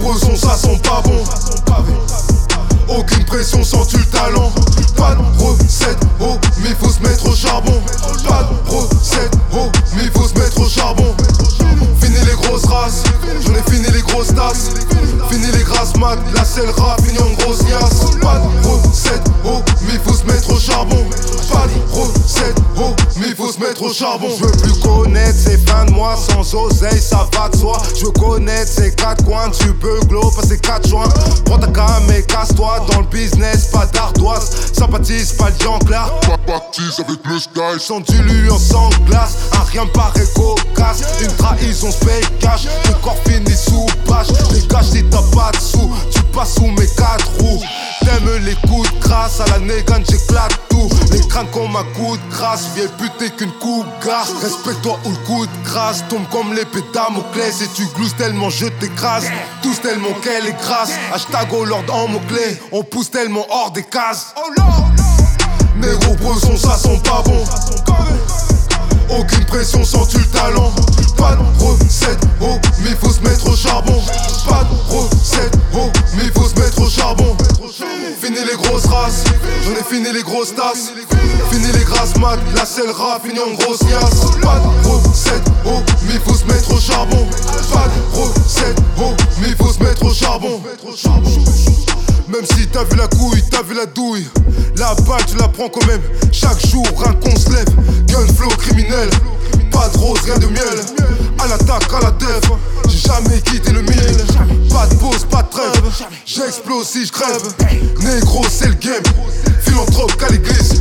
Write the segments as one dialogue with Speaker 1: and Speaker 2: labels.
Speaker 1: gros sons, ça sent pas bon. Aucune pression sans tu le talent. Pas de recette, oh, mais faut se mettre au charbon. Pas de recette, oh, mais faut se mettre au charbon. Fini les grosses races, j'en ai fini les grosses tasses. Fini les grasses mat, la selle rap, fini en grosse niasse. Pas de recette, oh, mais faut se mettre au charbon. Pas de recette, oh, mais faut se mettre au charbon.
Speaker 2: Je veux plus connaître ces fins de mois sans oseille, ça va de soi. Je veux connaître ces quatre tu peux glow, passer quatre joints. Prends ta cam et casse-toi dans le business, pas d'ardoise. Sympathise, pas le clair.
Speaker 3: Baptise avec le sky.
Speaker 2: Sans dilu en sang glace, un rien paraît cocasse. Une trahison se paye cash, les coups de grâce, à la négane j'éclate tout. Les crânes comme un coup de grâce, viens buter qu'une coupe garce. Respecte-toi ou le coup de grâce tombe comme l'épée Damoclès. Et tu glousses tellement je t'écrase, tous tellement qu'elle est grasse. Hashtag au lord en mots-clés, on pousse tellement hors des cases.
Speaker 1: Négro bresson, ça sent pas bon. Aucune pression sans tu le talent. Pas de recette, oh, mais faut se mettre au charbon. Pas de recette, j'en ai fini les grosses tasses. Fini les grasses mat, la selle rap, fini en grosse niasse. Pas de recette, oh, mais faut se mettre au charbon. Pas de recette, oh, mais faut se mettre au charbon. Même si t'as vu la couille, t'as vu la douille. La balle, tu la prends quand même. Chaque jour, un qu'on se lève. Gun flow criminel. Pas de rose, rien de miel. À l'attaque, à la def. J'ai jamais quitté le mille. Pas de pause, pas de trêve. J'explose si je crève. Négro, c'est le game. Philanthrope qu'à l'église.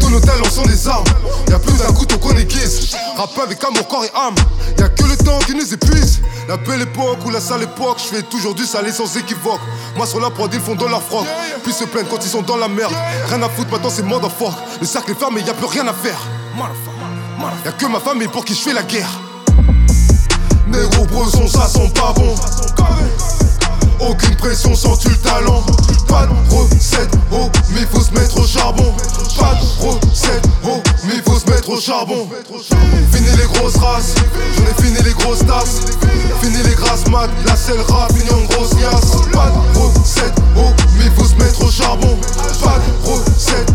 Speaker 1: Tous nos talents sont des armes. Y'a plus d'un couteau qu'on aiguise. Rap avec amour, corps et âme. Y'a que le temps qui nous épuise. La belle époque ou la sale époque. Je fais toujours du salé sans équivoque. Moi sur la prod, ils font dans leur froc. Puis se plaignent quand ils sont dans la merde. Rien à foutre, maintenant c'est motherfuck. Le cercle est fermé, y a plus rien à faire. Y'a que ma famille pour qui je fais la guerre. Négro bresson, ça sent pas bon. Aucune pression sans tu le talent. Fini les grosses races, j'en ai fini les grosses tasses. Fini les grasses mat, la selle rap, grosse yasse. Pas de recette, oh, mais faut se mettre au charbon. Pas de recette,